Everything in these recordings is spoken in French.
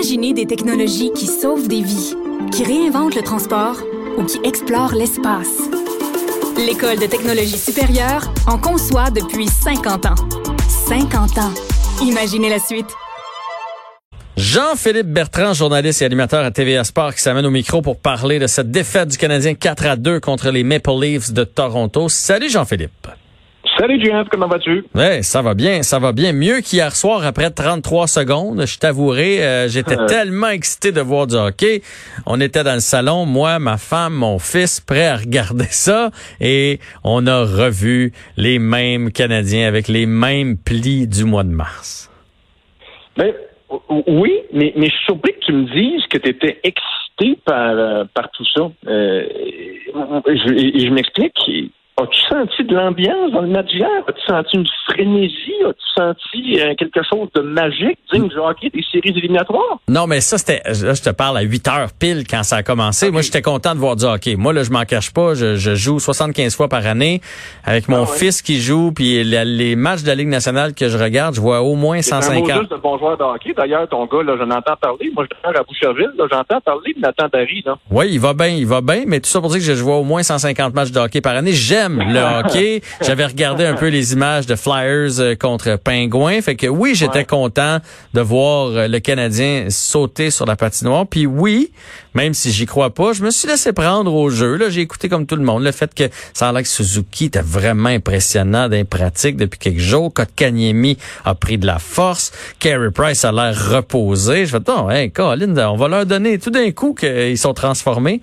Imaginez des technologies qui sauvent des vies, qui réinventent le transport ou qui explorent l'espace. L'École de technologie supérieure en conçoit depuis 50 ans. 50 ans. Imaginez la suite. Jean-Philippe Bertrand, journaliste et animateur à TVA Sport, qui s'amène au micro pour parler de cette défaite du Canadien 4 à 2 contre les Maple Leafs de Toronto. Salut Jean-Philippe. Salut Jeff, comment vas-tu? Oui, ça va bien, ça va bien. Mieux qu'hier soir après 33 secondes. Je t'avouerai, euh, j'étais Euh. tellement excité de voir du hockey. On était dans le salon, moi, ma femme, mon fils, prêts à regarder ça. Et on a revu les mêmes Canadiens avec les mêmes plis du mois de mars. Ben, oui, mais, mais je suis surpris que tu me dises que tu étais excité par, euh, par tout ça. Euh, je je m'explique. As-tu senti de l'ambiance dans le match hier? As-tu senti une frénésie? As-tu senti euh, quelque chose de magique, digne du hockey des séries éliminatoires? Non, mais ça, c'était, là, je te parle à 8 heures pile quand ça a commencé. Moi, j'étais content de voir du hockey. Moi, là, je m'en cache pas. Je, je joue 75 fois par année avec mon Ah ouais. fils qui joue, puis la- les matchs de la Ligue nationale que je regarde, je vois au moins C'est un mot 150. juste de bon joueur de hockey. D'ailleurs, ton gars, là, j'en entends parler. Moi, je à Boucherville. Là, j'entends parler de Nathan Barry. Là. Oui, il va bien, il va bien, mais tout ça pour dire que je vois au moins 150 matchs de hockey par année. J'aime le hockey. J'avais regardé un peu les images de Flyers euh, contre Pingouins. Fait que oui, j'étais Ouais. content de voir euh, le Canadien sauter sur la patinoire. Puis oui, même si j'y crois pas, je me suis laissé prendre au jeu. Là, j'ai écouté comme tout le monde le fait que ça a Suzuki était vraiment impressionnant pratiques depuis quelques jours. Kotkaniemi a pris de la force. Carey Price a l'air reposé. Je fais, non, hey, Colin, on va leur donner tout d'un coup qu'ils sont transformés.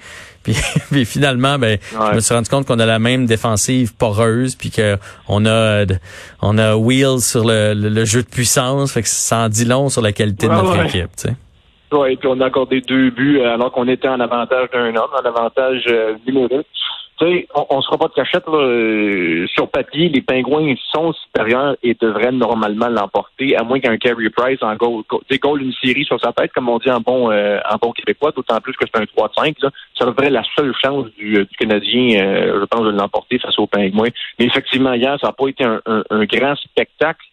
Puis, puis finalement, ben, je me suis rendu compte qu'on a la même défensive poreuse, puis que on a, on a wheels sur le, le- le jeu de puissance, fait que ça en dit long sur la qualité de notre ouais. équipe. Tu sais. Oui, puis on a accordé deux buts alors qu'on était en avantage d'un homme, en avantage euh, numérique. Sais, on, on se fera pas de cachette, là. euh, sur papier, les pingouins sont supérieurs et devraient normalement l'emporter, à moins qu'un Carey Price en goal, go- tu sais, goal une série sur sa tête, comme on dit en bon euh, en bon québécois, d'autant plus que c'est un 3-5. Là. Ça devrait être la seule chance du, euh, du Canadien, euh, je pense, de l'emporter face aux pingouins. Mais effectivement, hier, ça n'a pas été un, un- un grand spectacle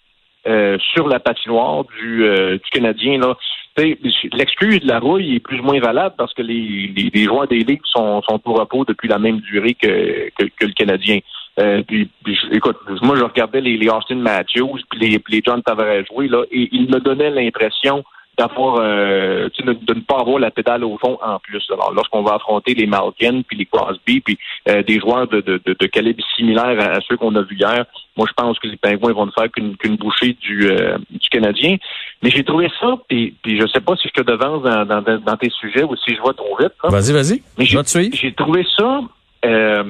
euh, sur la patinoire du, euh, du Canadien. Là. L'excuse de la rouille est plus ou moins valable parce que les, les, les joueurs des ligues sont, sont au repos depuis la même durée que, que, que le Canadien. Euh, puis, puis écoute, moi je regardais les, les Austin Matthews puis les, les John Tavares jouer là, et ils me donnaient l'impression d'avoir euh, de, de ne pas avoir la pédale au fond en plus. Alors lorsqu'on va affronter les Malkin puis les Crosby puis euh, des joueurs de, de, de, de calibre similaire à, à ceux qu'on a vus hier, moi je pense que les Pingouins vont ne faire qu'une qu'une bouchée du, euh, du Canadien. Mais j'ai trouvé ça, puis, puis je sais pas si je te devance dans, dans, dans tes sujets ou si je vois trop vite. là. Vas-y, vas-y. Mais j'ai trouvé ça euh,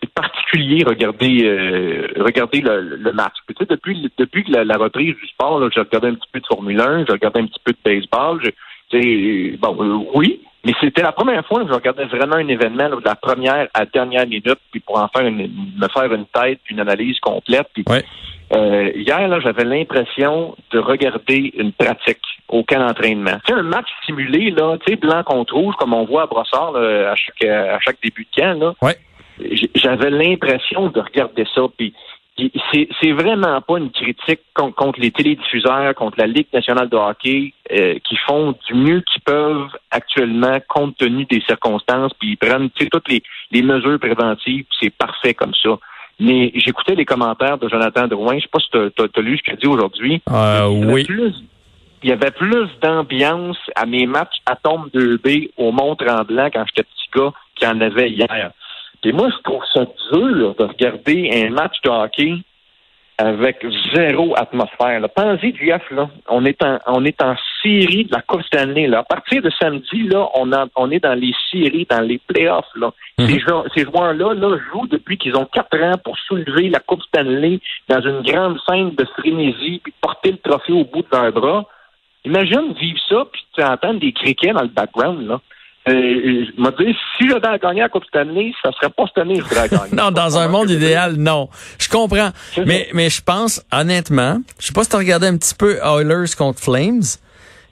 c'est particulier regarder euh, regarder le, le match. Tu sais, depuis depuis la, la reprise du sport, là, j'ai regardé un petit peu de Formule 1, j'ai regardé un petit peu de baseball. je- tu sais, bon, euh, oui, mais c'était la première fois que je regardais vraiment un événement là, de la première à la dernière minute, puis pour en faire une, me faire une tête, une analyse complète. Puis, Ouais. euh, hier, là, j'avais l'impression de regarder une pratique, aucun entraînement. C'est un match simulé, là, tu sais, blanc contre rouge, comme on voit à Brossard là, à chaque à chaque début de camp. Là. Ouais. J'avais l'impression de regarder ça, puis c'est vraiment pas une critique con- contre, les télédiffuseurs, contre la Ligue nationale de hockey, euh, qui font du mieux qu'ils peuvent actuellement compte tenu des circonstances, puis ils prennent toutes les, les mesures préventives, c'est parfait comme ça. Mais j'écoutais les commentaires de Jonathan Drouin, je sais pas si tu as, lu ce qu'il a dit aujourd'hui. Euh, oui. plus- il y avait plus d'ambiance à mes matchs à tombe 2B au Mont-Tremblant quand j'étais petit gars qu'il y en avait hier. Et moi, je trouve ça dur de regarder un match de hockey avec zéro atmosphère. Pensez, GF, là, on est en on est en série de la Coupe Stanley. Là. À partir de samedi, là, on, a, on est dans les séries, dans les playoffs. Là. Mhm. Ces, joueurs- ces joueurs-là là, jouent depuis qu'ils ont quatre ans pour soulever la Coupe Stanley dans une grande scène de frénésie, puis porter le trophée au bout de leurs bras. Imagine vivre ça, puis tu entends des criquets dans le background. Là. Euh, je me dis, si j'avais à gagner la Coupe Stanley, ça serait pas cette année que je voudrais gagner. Non, dans un monde idéal, non. Je comprends. Mais, mais je pense, honnêtement, je sais pas si tu regardé un petit peu Oilers contre Flames.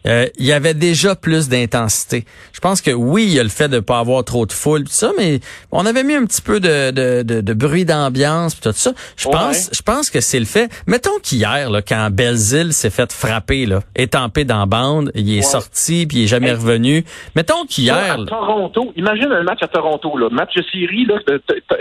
Euh, il y avait déjà plus d'intensité. Je pense que oui, il y a le fait de pas avoir trop de foule, tout ça, mais on avait mis un petit peu de, de, de, de bruit d'ambiance, tout ça. Je pense, je pense que c'est le fait. Mettons qu'hier, là, quand Belzile s'est fait frapper, là, étampé dans la bande, il est sorti puis il est jamais revenu. Mettons qu'hier. À Toronto, imagine un match à Toronto, là, match de série, là,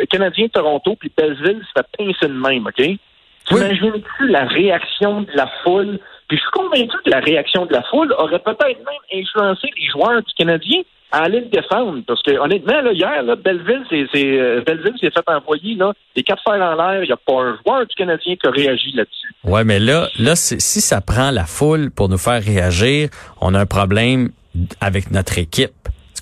Canadien Toronto, puis Belzile se fait pincer de même, ok? Tu imagines-tu la réaction de la foule? Puis je suis convaincu que la réaction de la foule aurait peut-être même influencé les joueurs du Canadien à aller le défendre. Parce que honnêtement, là, hier, là, Belleville, c'est, euh, s'est fait envoyer là, les quatre fers en l'air. Il n'y a pas un joueur du Canadien qui a réagi là-dessus. Ouais, mais là, là, si ça prend la foule pour nous faire réagir, on a un problème avec notre équipe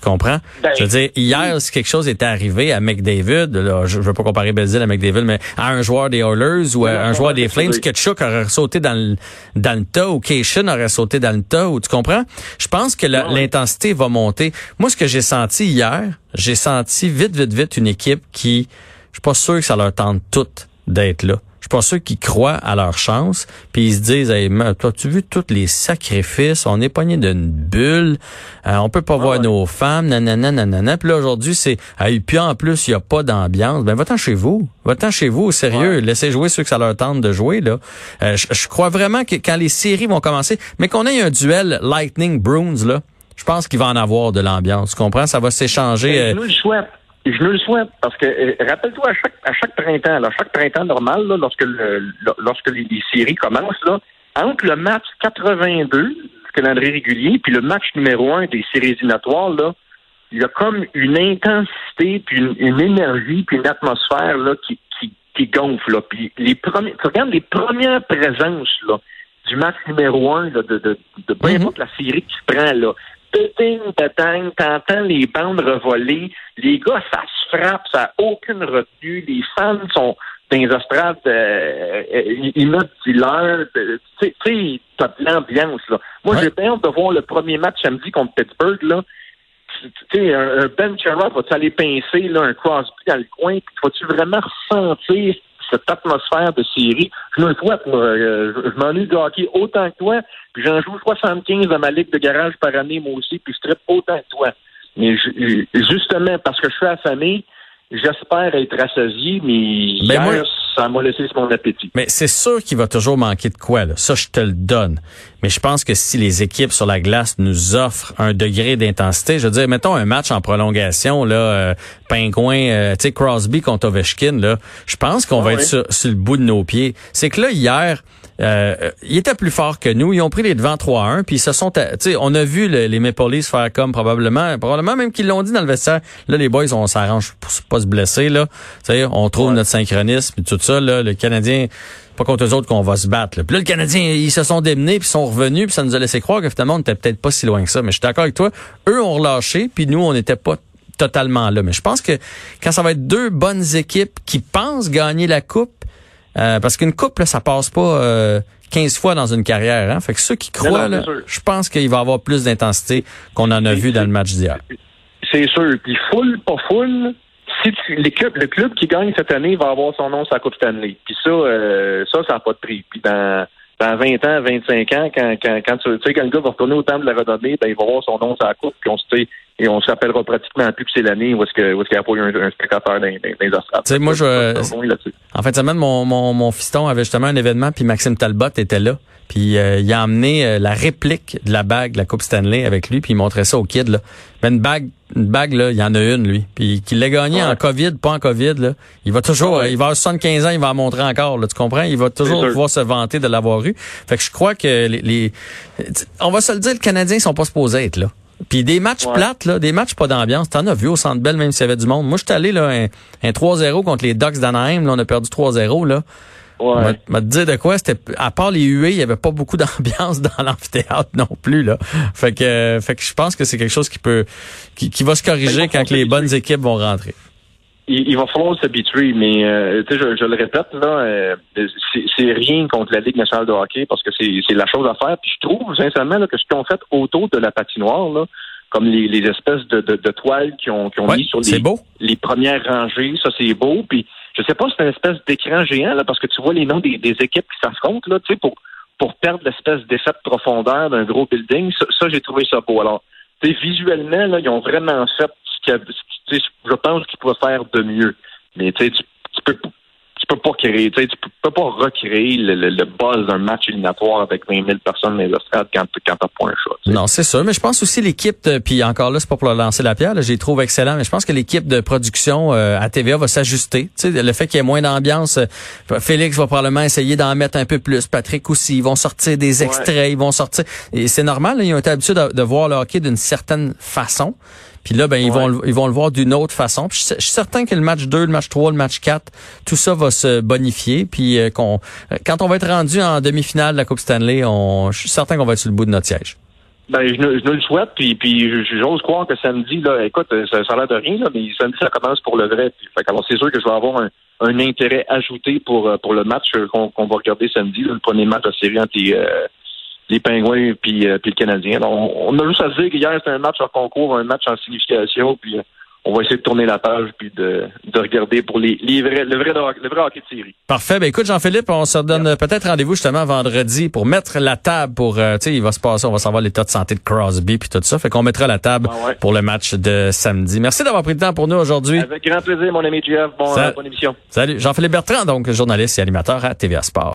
comprends? Ben, je veux dire, hier, si quelque chose était arrivé à McDavid, là, je, veux pas comparer Belzile à McDavid, mais à un joueur des Oilers ou à un joueur des Flames, Ketchuk aurait sauté dans le, dans le tas ou Cation aurait sauté dans le tas, ou tu comprends? Je pense que l'intensité va monter. Moi, ce que j'ai senti hier, j'ai senti vite, vite, vite une équipe qui, je suis pas sûr que ça leur tente toutes d'être là. Pas sûr qu'ils croient à leur chance, puis ils se disent hey, tu vu tous les sacrifices, on est pogné d'une bulle, euh, on peut pas voir nos femmes, nanana nanana. Puis là aujourd'hui c'est hey, puis en plus il y a pas d'ambiance. Ben va-t'en chez vous. Va-t'en chez vous, sérieux, laissez jouer ceux que ça leur tente de jouer là. Euh, je, crois vraiment que quand les séries vont commencer, mais qu'on ait un duel Lightning Bruins là, je pense qu'il va en avoir de l'ambiance. Tu comprends? Ça va s'échanger. Euh, je me le souhaite parce que euh, rappelle-toi à chaque à chaque printemps, là, chaque printemps normal, là, lorsque le, lorsque les, séries commencent, là, entre le match 82, le calendrier régulier, puis le match numéro un des séries éliminatoires, là, il y a comme une intensité, puis une, énergie, puis une atmosphère là, qui, qui, qui gonfle. Là. Puis les premiers, tu regardes les premières présences là, du match numéro un là, de, de, de peu importe la série qui se prend là péting, t'entends les bandes revoler, les gars, ça se frappe, ça n'a aucune retenue, les fans sont dans les estrades, euh, ils mettent du leur, tu sais, t'as de l'ambiance, là. Moi, j'ai bien hâte de voir le premier match samedi contre Pittsburgh, là. Tu sais, un, Ben Sherrod, va-tu aller pincer, là, un Crosby dans le coin, vas-tu vraiment ressentir cette atmosphère de série. Je le souhaite, euh, je, m'ennuie de hockey autant que toi, puis j'en joue 75 dans ma ligue de garage par année, moi aussi, puis je traite autant que toi. Mais justement, parce que je suis affamé, j'espère être rassasié, mais ben hier, ça m'a laissé mon appétit. Mais c'est sûr qu'il va toujours manquer de quoi, là. Ça, je te le donne. Mais je pense que si les équipes sur la glace nous offrent un degré d'intensité, je veux dire, mettons un match en prolongation, là, euh, Pingouin, euh, tu sais, Crosby contre Ovechkin, là, je pense qu'on ah va être sur, le bout de nos pieds. C'est que là, hier, euh, ils étaient plus forts que nous. Ils ont pris les devants 3-1, puis ils se sont... Tu sais, on a vu les Maple Leafs faire comme probablement, probablement même qu'ils l'ont dit dans le vestiaire. Là, les boys, on s'arrange pour pas se blesser, là. Tu sais, on trouve notre synchronisme, tout ça, là. Le Canadien pas contre eux autres qu'on va se battre. Là. Puis là, le Canadien, ils se sont démenés, puis sont revenus, puis ça nous a laissé croire que finalement, on n'était peut-être pas si loin que ça. Mais je suis d'accord avec toi. Eux ont relâché, puis nous, on n'était pas totalement là. Mais je pense que quand ça va être deux bonnes équipes qui pensent gagner la coupe, euh, parce qu'une coupe, là, ça passe pas euh, 15 fois dans une carrière. Hein? Fait que ceux qui croient, là, je pense qu'il va y avoir plus d'intensité qu'on en a vu dans le match d'hier. C'est sûr. Puis full, pas full, si tu, le club qui gagne cette année va avoir son nom sur la Coupe Stanley. Puis ça, euh, ça, ça n'a pas de prix. Puis dans, dans 20 ans, 25 ans, quand, quand, quand tu sais, quand le gars va retourner au temps de la redonner, ben, il va avoir son nom sur la Coupe. Puis on se et on s'appellera pratiquement plus que c'est l'année où est-ce qu'il y a pas eu un, spectateur dans, les Tu sais, moi, je, en fin de semaine, mon, mon, mon fiston avait justement un événement, puis Maxime Talbot était là. Puis euh, il a emmené euh, la réplique de la bague de la Coupe Stanley avec lui, puis il montrait ça au kid. Là. Mais une bague, une bague là, il y en a une lui. Puis qu'il l'a gagné en Covid, pas en Covid. Là. Il va toujours, il va avoir 75 ans, il va en montrer encore. Là, tu comprends? Il va toujours pouvoir se vanter de l'avoir eu. Fait que je crois que les, les, on va se le dire, les Canadiens sont pas supposés être là. Puis des matchs plates, là, des matchs pas d'ambiance. T'en as vu au Centre Bell, même s'il y avait du monde. Moi, je suis allé là, un, un 3-0 contre les Ducks d'Anaheim. Là, on a perdu 3-0. Là. Ouais. te dire de quoi, c'était à part les huées, il y avait pas beaucoup d'ambiance dans l'amphithéâtre non plus là. Fait que fait que je pense que c'est quelque chose qui peut qui, qui va se corriger quand les bonnes équipes vont rentrer. Il, va falloir s'habituer, mais euh, je, je, le répète là, euh, c'est rien contre la Ligue nationale de hockey parce que c'est la chose à faire. Puis je trouve sincèrement là, que ce qu'ils ont fait autour de la patinoire là, comme les, les espèces de, de, de, toiles qui ont, qui ont mis sur les, les premières rangées, ça c'est beau. Puis je sais pas, c'est une espèce d'écran géant, là, parce que tu vois les noms des, équipes qui s'affrontent, là, tu sais, pour, pour perdre l'espèce d'effet de profondeur d'un gros building, ça, j'ai trouvé ça beau. Alors, visuellement, là, ils ont vraiment fait ce que je pense qu'ils pourraient faire de mieux. Mais tu, tu peux tu peux pas créer, tu, sais, tu peux pas recréer le, le, buzz d'un match éliminatoire avec 20 000 personnes dans les estrades quand, quand t'as pas un shot. Non, c'est sûr, mais je pense aussi l'équipe, puis encore là, c'est pas pour leur lancer la pierre, j'ai trouve excellent, mais je pense que l'équipe de production euh, à TVA va s'ajuster. Tu sais, le fait qu'il y ait moins d'ambiance, euh, Félix va probablement essayer d'en mettre un peu plus, Patrick aussi, ils vont sortir des extraits, ils vont sortir, et c'est normal, ils ont été habitués de, de voir le hockey d'une certaine façon. Puis là, ben, ils, vont, ils vont le voir d'une autre façon. Puis je, suis certain que le match 2, le match 3, le match 4, tout ça va se bonifier. Puis euh, qu'on, euh, quand on va être rendu en demi-finale de la Coupe Stanley, on, je suis certain qu'on va être sur le bout de notre siège. Ben, je, ne, je le souhaite, puis, puis j'ose croire que samedi, là, écoute, ça, ça a l'air de rien, là, mais samedi, ça commence pour le vrai. Puis, fait, alors, c'est sûr que je vais avoir un, un intérêt ajouté pour, euh, pour le match qu'on va regarder samedi, le premier match de série entre les Pingouins puis, euh, puis le Canadien. on, a juste à se dire qu'hier, c'était un match en concours, un match en signification, puis euh, on va essayer de tourner la page puis de, de regarder pour les, les vrais, le, vrai, le vrai hockey de série. Parfait. Ben écoute, Jean-Philippe, on se donne peut-être rendez-vous justement vendredi pour mettre la table pour, euh, tu sais, il va se passer, on va savoir l'état de santé de Crosby puis tout ça. Fait qu'on mettra la table ah pour le match de samedi. Merci d'avoir pris le temps pour nous aujourd'hui. Avec grand plaisir, mon ami Jeff. Bon, bonne émission. Salut. Jean-Philippe Bertrand, donc journaliste et animateur à TVA Sport.